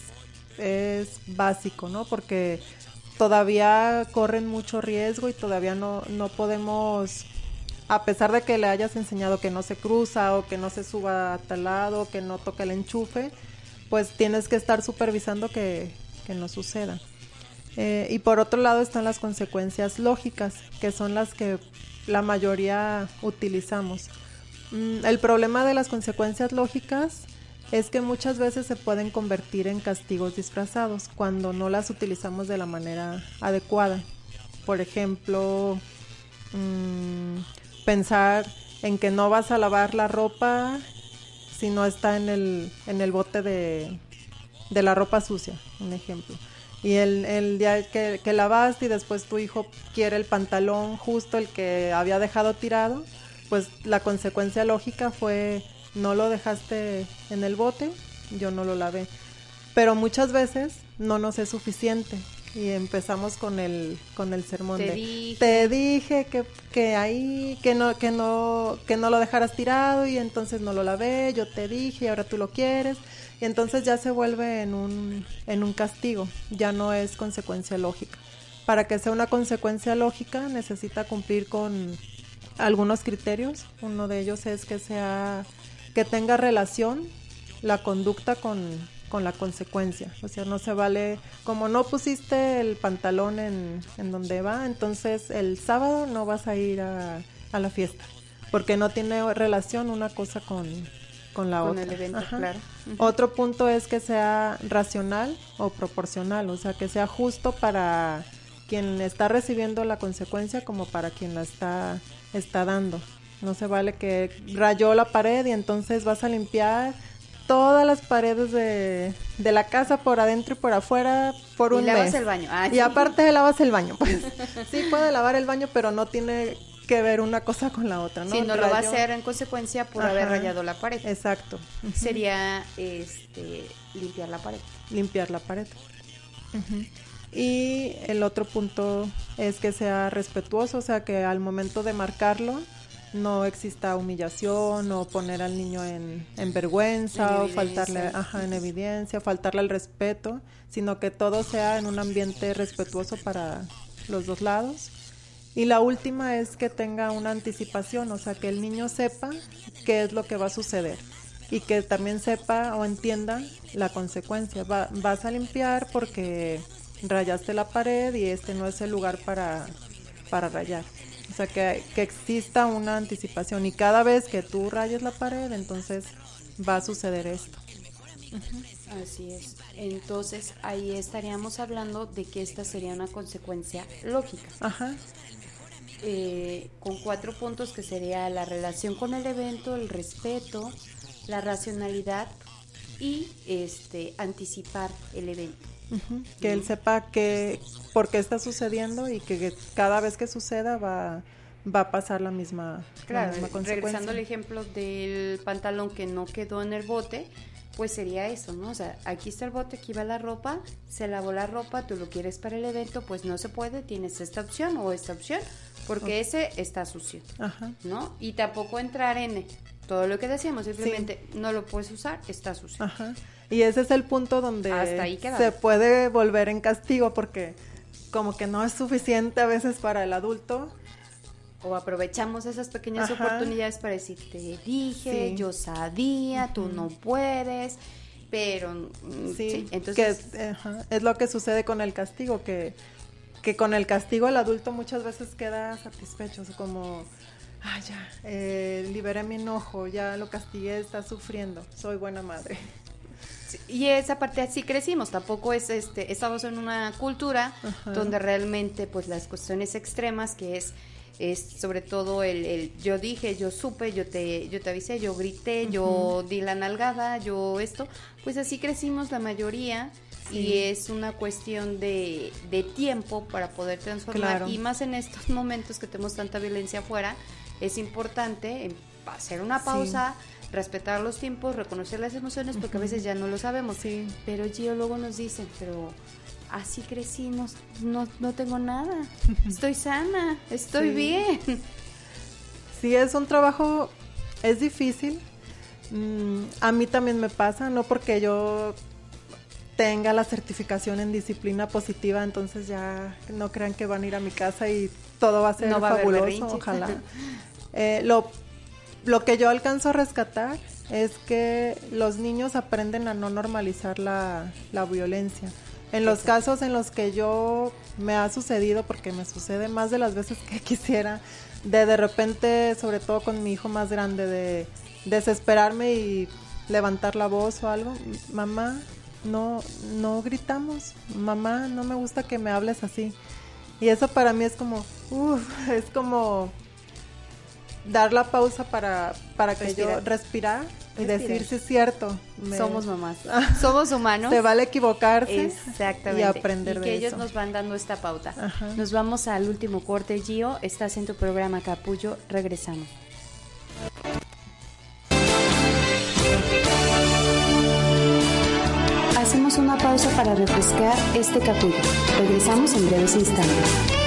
es básico, ¿no? Porque todavía corren mucho riesgo y todavía no, no podemos, a pesar de que le hayas enseñado que no se cruza o que no se suba a tal lado, que no toque el enchufe, pues tienes que estar supervisando que, que no suceda. Eh, y por otro lado están las consecuencias lógicas, que son las que la mayoría utilizamos. Mm, el problema de las consecuencias lógicas es que muchas veces se pueden convertir en castigos disfrazados cuando no las utilizamos de la manera adecuada. Por ejemplo, mm, pensar en que no vas a lavar la ropa si no está en el, en el bote de, de la ropa sucia, un ejemplo. Y el, el día que, que lavaste y después tu hijo quiere el pantalón justo el que había dejado tirado, pues la consecuencia lógica fue no lo dejaste en el bote, yo no lo lavé. Pero muchas veces no nos es suficiente y empezamos con el con el sermón te de dije. te dije que, que ahí que no que no que no lo dejaras tirado y entonces no lo lavé, yo te dije y ahora tú lo quieres y entonces ya se vuelve en un en un castigo, ya no es consecuencia lógica. Para que sea una consecuencia lógica necesita cumplir con algunos criterios. Uno de ellos es que sea que tenga relación la conducta con, con la consecuencia. O sea, no se vale, como no pusiste el pantalón en, en donde va, entonces el sábado no vas a ir a, a la fiesta, porque no tiene relación una cosa con, con la Con otra. el evento, claro. Otro punto es que sea racional o proporcional, o sea, que sea justo para quien está recibiendo la consecuencia como para quien la está, está dando. No se vale que rayó la pared y entonces vas a limpiar todas las paredes de, de la casa por adentro y por afuera por Y un lavas mes. el baño. Ah, y sí. aparte lavas el baño. Pues sí puede lavar el baño, pero no tiene que ver una cosa con la otra, ¿no? Si no lo va a hacer en consecuencia por haber rayado la pared. Exacto. Sería este limpiar la pared. limpiar la pared. Ujú. Y el otro punto es que sea respetuoso, o sea, que al momento de marcarlo no exista humillación o poner al niño en, en vergüenza En o faltarle ajá, en evidencia, faltarle al respeto, sino que todo sea en un ambiente respetuoso para los dos lados. Y la última es que tenga una anticipación, o sea, que el niño sepa qué es lo que va a suceder y que también sepa o entienda la consecuencia. Va- vas a limpiar porque rayaste la pared y este no es el lugar para, para rayar. O sea, que, que exista una anticipación y cada vez que tú rayes la pared, entonces va a suceder esto. Así es. Entonces ahí estaríamos hablando de que esta sería una consecuencia lógica. Ajá, eh, con cuatro puntos que sería la relación con el evento, el respeto, la racionalidad y este anticipar el evento. Que él sepa que por qué está sucediendo y que cada vez que suceda va, va a pasar la misma, la misma consecuencia. regresando al ejemplo del pantalón que no quedó en el bote, pues sería eso, ¿no? O sea, aquí está el bote, aquí va la ropa, se lavó la ropa, tú lo quieres para el evento, pues no se puede, tienes esta opción o esta opción, porque ese está sucio, Ajá. ¿no? Y tampoco entrar en todo lo que decíamos, simplemente no lo puedes usar, está sucio. Ajá. Y ese es el punto donde Hasta ahí quedamos. se puede volver en castigo porque como que no es suficiente a veces para el adulto. O aprovechamos esas pequeñas Ajá. oportunidades para decir, te dije, Sí. yo sabía, tú no puedes, pero mm, Sí, sí, entonces que es, ajá, es lo que sucede con el castigo, que, que con el castigo el adulto muchas veces queda satisfecho, como, ah, ya, eh, liberé mi enojo, ya lo castigué, está sufriendo, soy buena madre. Y esa parte así crecimos, tampoco es este, estamos en una cultura Ajá. donde realmente pues las cuestiones extremas que es es sobre todo el, yo dije, yo supe, yo te, yo te avisé, yo grité, yo di la nalgada, yo esto, pues así crecimos la mayoría y es una cuestión de, de tiempo para poder transformar y más en estos momentos que tenemos tanta violencia afuera, es importante em, hacer una pausa. Respetar los tiempos, reconocer las emociones, porque a veces ya no lo sabemos. Sí. Pero Gio luego nos dice, pero así crecí, no, no, tengo nada, estoy sana, estoy bien. Sí, es un trabajo, es difícil. Mm, a mí también me pasa, no porque yo tenga la certificación en disciplina positiva, entonces ya no crean que van a ir a mi casa y todo va a ser fabuloso, ojalá. Eh, lo, lo que yo alcanzo a rescatar es que los niños aprenden a no normalizar la, la violencia. En los casos en los que yo me ha sucedido, porque me sucede más de las veces que quisiera, de de repente, sobre todo con mi hijo más grande, de desesperarme y levantar la voz o algo, mamá, no, no gritamos, mamá, no me gusta que me hables así. Y eso para mí es como, uff, es como dar la pausa para, para que yo respirar y decir si es cierto. Somos mamás. Somos humanos. Se vale equivocarse. Exactamente. Y aprender y que ellos nos van dando esta pauta. Nos vamos al último corte, Gio. Estás en tu programa Capullo. Regresamos. Hacemos una pausa para refrescar este capullo. Regresamos en breves instantes.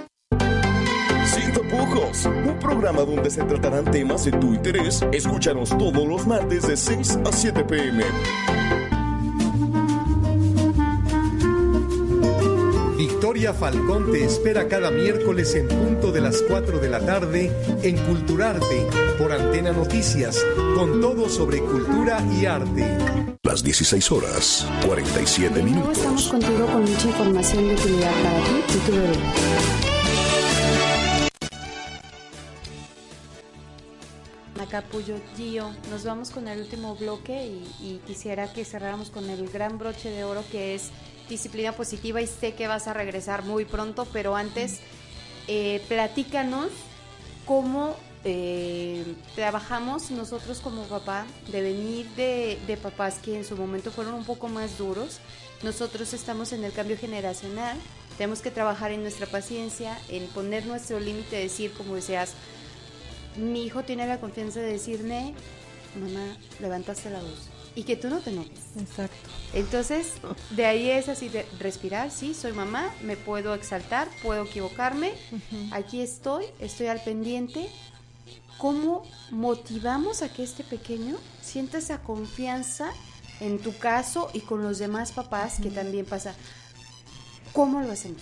un programa donde se tratarán temas de tu interés. Escúchanos todos los martes de 6 a 7 pm. Victoria Falcón te espera cada miércoles en punto de las 4 de la tarde en Culturarte por Antena Noticias, con todo sobre cultura y arte. Las 16 horas, 47 minutos. Estamos contigo con mucha información de utilidad para ti y tu bebé. Capullo Gio, nos vamos con el último bloque y, quisiera que cerráramos con el gran broche de oro que es disciplina positiva y sé que vas a regresar muy pronto, pero antes eh, platícanos cómo eh, trabajamos nosotros como papá, de venir de, de, papás que en su momento fueron un poco más duros. Nosotros estamos en el cambio generacional, tenemos que trabajar en nuestra paciencia, en poner nuestro límite, decir, como decías, mi hijo tiene la confianza de decirme, mamá, levantaste la voz. Y que tú no te enojes. Exacto. Entonces, de ahí es así de respirar, sí, soy mamá, me puedo exaltar, puedo equivocarme, aquí estoy, estoy al pendiente. ¿Cómo motivamos a que este pequeño sienta esa confianza en tu caso y con los demás papás que también pasa? ¿Cómo lo hacemos?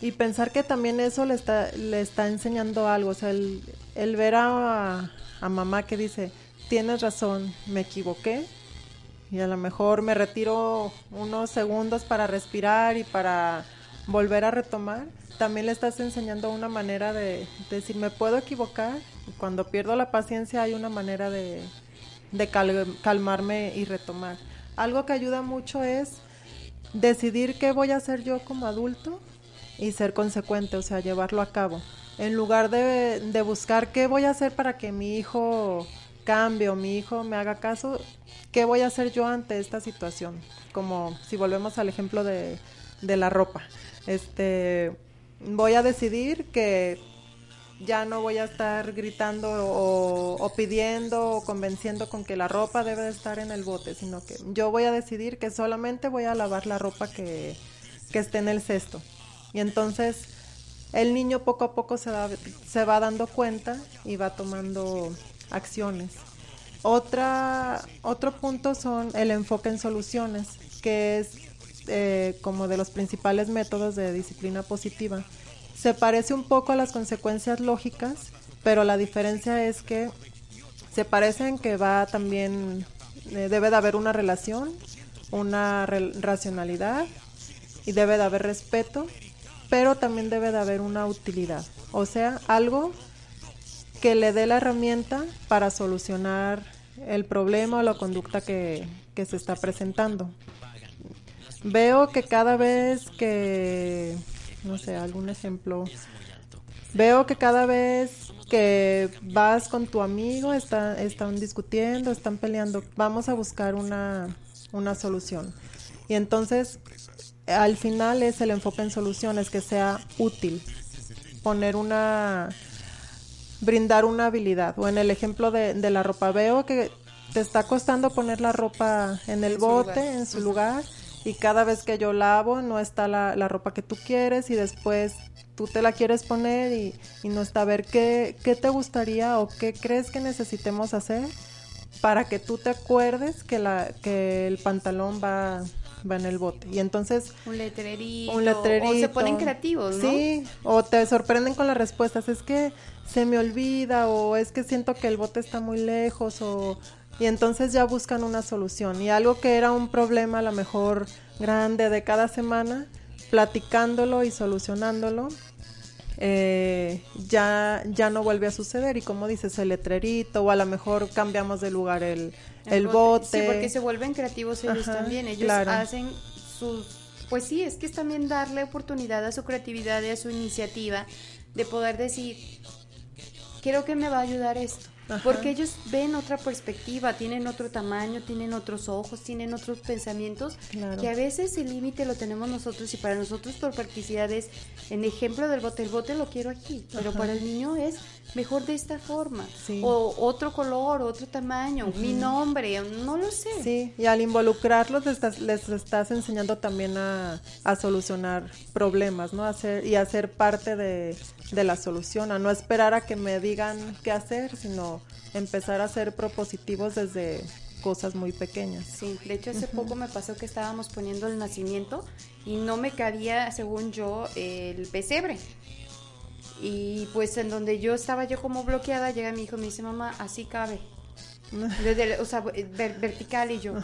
Y pensar que también eso le está, le está enseñando algo, o sea, el, el ver a, mamá que dice, tienes razón, me equivoqué, y a lo mejor me retiro unos segundos para respirar y para volver a retomar, también le estás enseñando una manera de, decir, me puedo equivocar, cuando pierdo la paciencia hay una manera de, de calmarme y retomar. Algo que ayuda mucho es decidir qué voy a hacer yo como adulto y ser consecuente, o sea, llevarlo a cabo. En lugar de, de buscar qué voy a hacer para que mi hijo cambie o mi hijo me haga caso, ¿qué voy a hacer yo ante esta situación? Como si volvemos al ejemplo de, de la ropa. Este, voy a decidir que ya no voy a estar gritando o, pidiendo o convenciendo con que la ropa debe de estar en el bote, sino que yo voy a decidir que solamente voy a lavar la ropa que, que esté en el cesto. Y entonces el niño poco a poco se va, se va dando cuenta y va tomando acciones. Otra, otro punto son el enfoque en soluciones, que es eh, como de los principales métodos de disciplina positiva. Se parece un poco a las consecuencias lógicas, pero la diferencia es que se parece en que va también, eh, debe de haber una relación, una racionalidad y debe de haber respeto, pero también debe de haber una utilidad, o sea, algo que le dé la herramienta para solucionar el problema o la conducta que, que se está presentando. Veo que cada vez que, no sé, algún ejemplo, veo que cada vez que vas con tu amigo, está, están discutiendo, están peleando, vamos a buscar una, una solución. Y entonces, al final es el enfoque en soluciones, que sea útil, poner una, brindar una habilidad. O en el ejemplo de, de la ropa, veo que te está costando poner la ropa en el bote, en su lugar, y cada vez que yo lavo no está la, la, ropa que tú quieres y después tú te la quieres poner y, y no está a ver qué, qué te gustaría o qué crees que necesitemos hacer para que tú te acuerdes que, la, que el pantalón va, va en el bote. Y entonces... Un letrerito. Un letrerito. O se ponen creativos, ¿no? Sí, o te sorprenden con las respuestas. Es que se me olvida o es que siento que el bote está muy lejos o... Y entonces ya buscan una solución. Y algo que era un problema a lo mejor grande de cada semana, platicándolo y solucionándolo, eh, ya, ya no vuelve a suceder. Y como dices, el letrerito, o a lo mejor cambiamos de lugar el, el, bote. Sí, porque se vuelven creativos ellos también. Ellos hacen sus. Pues sí, es que es también darle oportunidad a su creatividad y a su iniciativa de poder decir, creo que me va a ayudar esto. Porque ellos ven otra perspectiva, tienen otro tamaño, tienen otros ojos, tienen otros pensamientos, que a veces el límite lo tenemos nosotros y para nosotros por practicidad es, en ejemplo del bote, el bote lo quiero aquí, pero para el niño es mejor de esta forma, o otro color, otro tamaño, mi nombre, no lo sé. Sí, y al involucrarlos les estás, les estás enseñando también a, a solucionar problemas, ¿no? hacer, y a ser parte de, de la solución, a no esperar a que me digan qué hacer, sino empezar a ser propositivos desde cosas muy pequeñas. Sí, de hecho hace poco me pasó que estábamos poniendo el nacimiento y no me cabía, según yo, el pesebre. Y pues en donde yo estaba yo como bloqueada, llega mi hijo y me dice, mamá, así cabe. Desde, o sea, vertical y yo,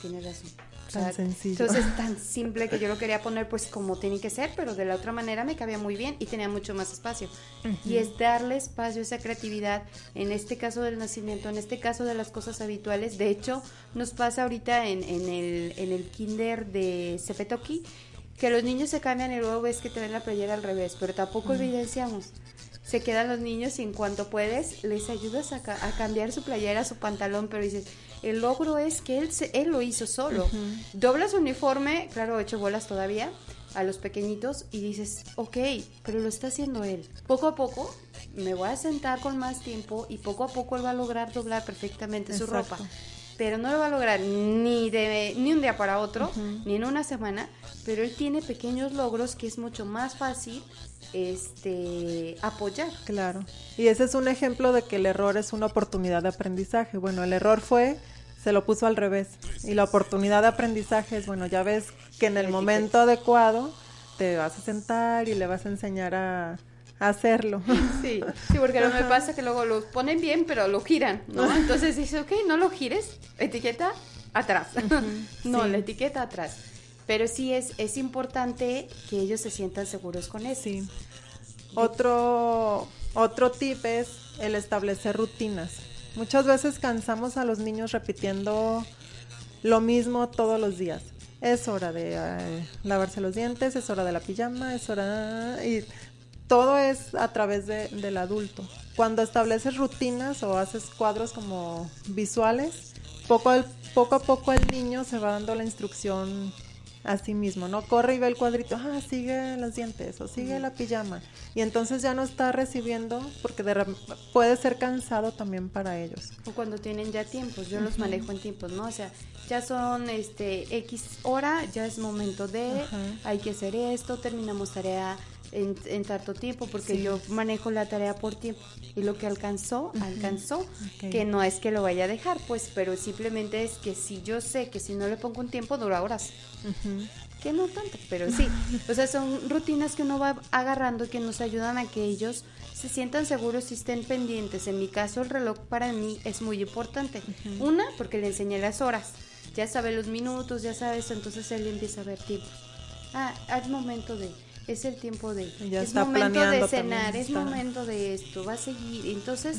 tienes razón tan sencillo. Entonces, tan simple que yo lo quería poner pues como tiene que ser, pero de la otra manera me cabía muy bien y tenía mucho más espacio. Y es darle espacio a esa creatividad, en este caso del nacimiento, en este caso de las cosas habituales. De hecho, nos pasa ahorita en, en, el, en el kinder de Cepetoki, que los niños se cambian y luego ves que te ven la playera al revés, pero tampoco evidenciamos se quedan los niños y en cuanto puedes les ayudas a, a, cambiar su playera, su pantalón, pero dices, el logro es que él, él lo hizo solo. Dobla su uniforme, claro, hecho bolas todavía, a los pequeñitos y dices, ok, pero lo está haciendo él. Poco a poco me voy a sentar con más tiempo y poco a poco él va a lograr doblar perfectamente su ropa. Pero no lo va a lograr ni, de, ni un día para otro, ni en una semana, pero él tiene pequeños logros que es mucho más fácil este apoyar. Claro. Y ese es un ejemplo de que el error es una oportunidad de aprendizaje. Bueno, el error fue se lo puso al revés. Y la oportunidad de aprendizaje es, bueno, ya ves que en el momento adecuado te vas a sentar y le vas a enseñar a, hacerlo. Sí, sí, porque lo me pasa que luego lo ponen bien, pero lo giran, ¿no? Entonces dice, ok, no lo gires, etiqueta atrás. no, la etiqueta atrás. Pero sí es, es importante que ellos se sientan seguros con eso. Sí. Otro, otro tip es el establecer rutinas. Muchas veces cansamos a los niños repitiendo lo mismo todos los días. Es hora de eh, lavarse los dientes, es hora de la pijama, es hora... Y todo es a través del adulto. Cuando estableces rutinas o haces cuadros como visuales, poco, poco a poco el niño se va dando la instrucción así mismo, ¿no? Corre y ve el cuadrito, ah, sigue los dientes o sigue la pijama. Y entonces ya no está recibiendo porque de puede ser cansado también para ellos. O cuando tienen ya tiempos, yo los manejo en tiempos, ¿no? O sea, ya son este X hora, ya es momento de, hay que hacer esto, terminamos tarea en, en tanto tiempo, porque yo manejo la tarea por tiempo. Y lo que alcanzó, alcanzó, que no es que lo vaya a dejar, pues, pero simplemente es que si yo sé que si no le pongo un tiempo, dura horas. Que no tanto, pero sí. O sea, son rutinas que uno va agarrando que nos ayudan a que ellos se sientan seguros y estén pendientes. En mi caso, el reloj para mí es muy importante. Una, porque le enseñé las horas. Ya sabe los minutos, ya sabe eso, entonces él empieza a ver tiempos. Ah, es momento de es el tiempo de es momento de cenar, es momento de esto, va a seguir. Entonces,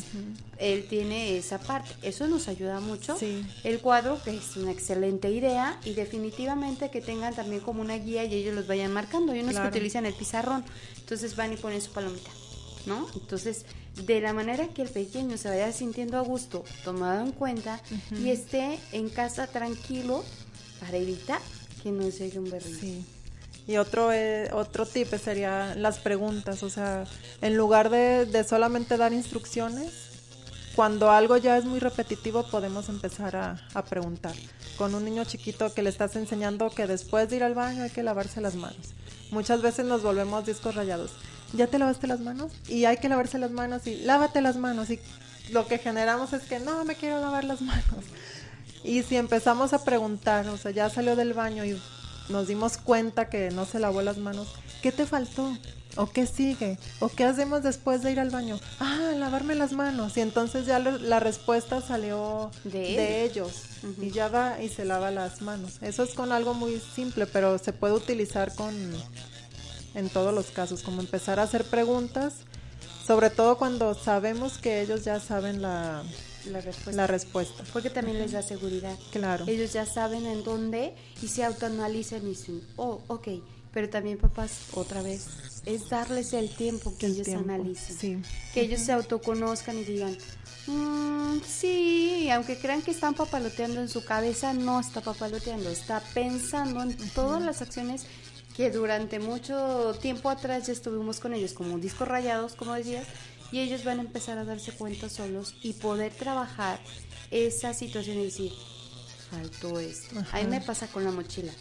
él tiene esa parte. Eso nos ayuda mucho. El cuadro, que es una excelente idea, y definitivamente que tengan también como una guía y ellos los vayan marcando. Hay unos que utilizan el pizarrón, entonces van y ponen su palomita, ¿no? Entonces, de la manera que el pequeño se vaya sintiendo a gusto, tomado en cuenta, y esté en casa tranquilo para evitar que no llegue un berrinche. Y otro, eh, otro tip sería las preguntas, o sea, en lugar de, de, solamente dar instrucciones, cuando algo ya es muy repetitivo podemos empezar a, a, preguntar. Con un niño chiquito que le estás enseñando que después de ir al baño hay que lavarse las manos. Muchas veces nos volvemos discos rayados. ¿Ya te lavaste las manos? Y hay que lavarse las manos y lávate las manos. Y lo que generamos es que no me quiero lavar las manos. Y si empezamos a preguntar, o sea, ya salió del baño y nos dimos cuenta que no se lavó las manos, ¿qué te faltó? ¿O qué sigue? ¿O qué hacemos después de ir al baño? Ah, lavarme las manos. Y entonces ya la respuesta salió de, ellos. Y ya va y se lava las manos. Eso es con algo muy simple, pero se puede utilizar con en todos los casos, como empezar a hacer preguntas, sobre todo cuando sabemos que ellos ya saben la, la respuesta. La respuesta. Porque también les da seguridad. Claro. Ellos ya saben en dónde y se autoanalizan y dicen, oh, ok. Pero también, papás, otra vez, es darles el tiempo que ellos analicen. Que ellos se autoconozcan y digan, mm, sí, aunque crean que están papaloteando en su cabeza, no está papaloteando, está pensando en todas las acciones que durante mucho tiempo atrás ya estuvimos con ellos como discos rayados, como decías, y ellos van a empezar a darse cuenta solos y poder trabajar esa situación y decir, faltó esto. A mí me pasa con la mochila.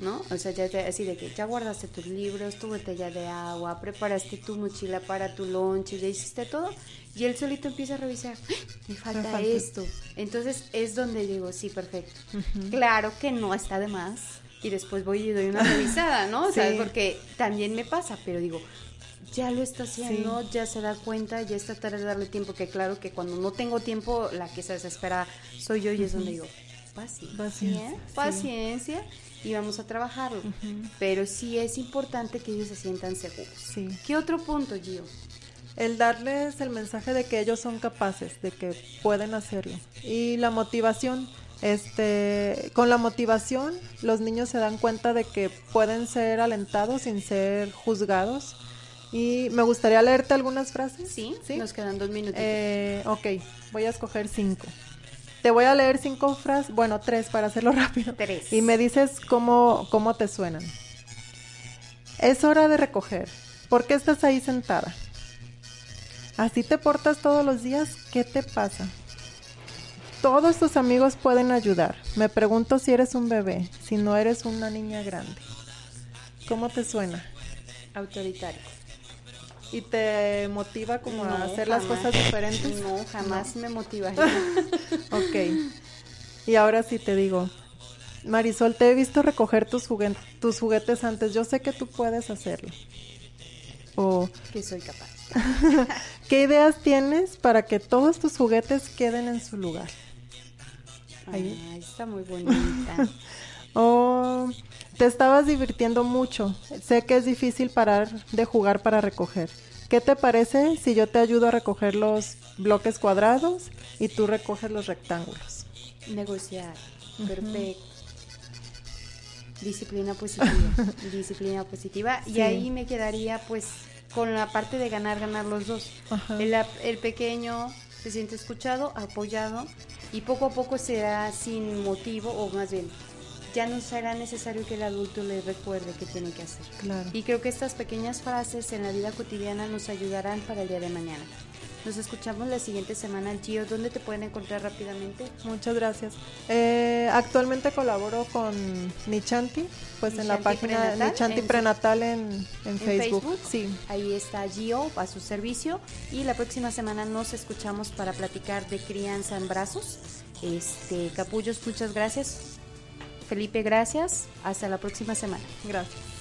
¿no? O sea, ya así de que ya guardaste tus libros, tu botella de agua, preparaste tu mochila para tu lunch, ya hiciste todo, y él solito empieza a revisar, ¡Ah! me falta, esto. Entonces es donde digo, sí, perfecto. Claro que no está de más, y después voy y doy una revisada, ¿no? O sea, porque también me pasa, pero digo, ya lo está haciendo, ya se da cuenta, ya está tarde de darle tiempo, que claro que cuando no tengo tiempo, la que se desespera soy yo y es donde digo, paciencia, paciencia, y vamos a trabajarlo. Pero sí es importante que ellos se sientan seguros. Sí. ¿Qué otro punto, Gio? El darles el mensaje de que ellos son capaces, de que pueden hacerlo. Y la motivación, este, con la motivación los niños se dan cuenta de que pueden ser alentados sin ser juzgados y me gustaría leerte algunas frases. Sí, ¿Sí? nos quedan dos minutos. Eh, ok, voy a escoger cinco. Te voy a leer cinco frases, bueno, tres para hacerlo rápido. Tres. Y me dices cómo, cómo te suenan. Es hora de recoger. ¿Por qué estás ahí sentada? ¿Así te portas todos los días? ¿Qué te pasa? Todos tus amigos pueden ayudar. Me pregunto si eres un bebé, si no eres una niña grande. ¿Cómo te suena? Autoritario y te motiva como a hacer las cosas diferentes? No, jamás me motiva. ok. Y ahora sí te digo, Marisol, te he visto recoger tus, tus juguetes antes. Yo sé que tú puedes hacerlo. O que soy capaz. ¿Qué ideas tienes para que todos tus juguetes queden en su lugar? Ahí está muy bonita. o te estabas divirtiendo mucho. Sé que es difícil parar de jugar para recoger. ¿Qué te parece si yo te ayudo a recoger los bloques cuadrados y tú recoges los rectángulos? Negociar. Perfecto. Disciplina positiva. Disciplina positiva. Y ahí me quedaría pues con la parte de ganar, ganar los dos. El, el pequeño se siente escuchado, apoyado y poco a poco será sin motivo o más bien ya no será necesario que el adulto le recuerde qué tiene que hacer. Claro. Y creo que estas pequeñas frases en la vida cotidiana nos ayudarán para el día de mañana. Nos escuchamos la siguiente semana, Gio. ¿Dónde te pueden encontrar rápidamente? Muchas gracias. Eh, actualmente colaboro con Nichanti, pues en la página Prenatal, Nichanti en- Prenatal en, en Facebook. Sí. Ahí está Gio a su servicio. Y la próxima semana nos escuchamos para platicar de crianza en brazos. Este, Capullos, muchas gracias. Felipe, gracias. Hasta la próxima semana. Gracias.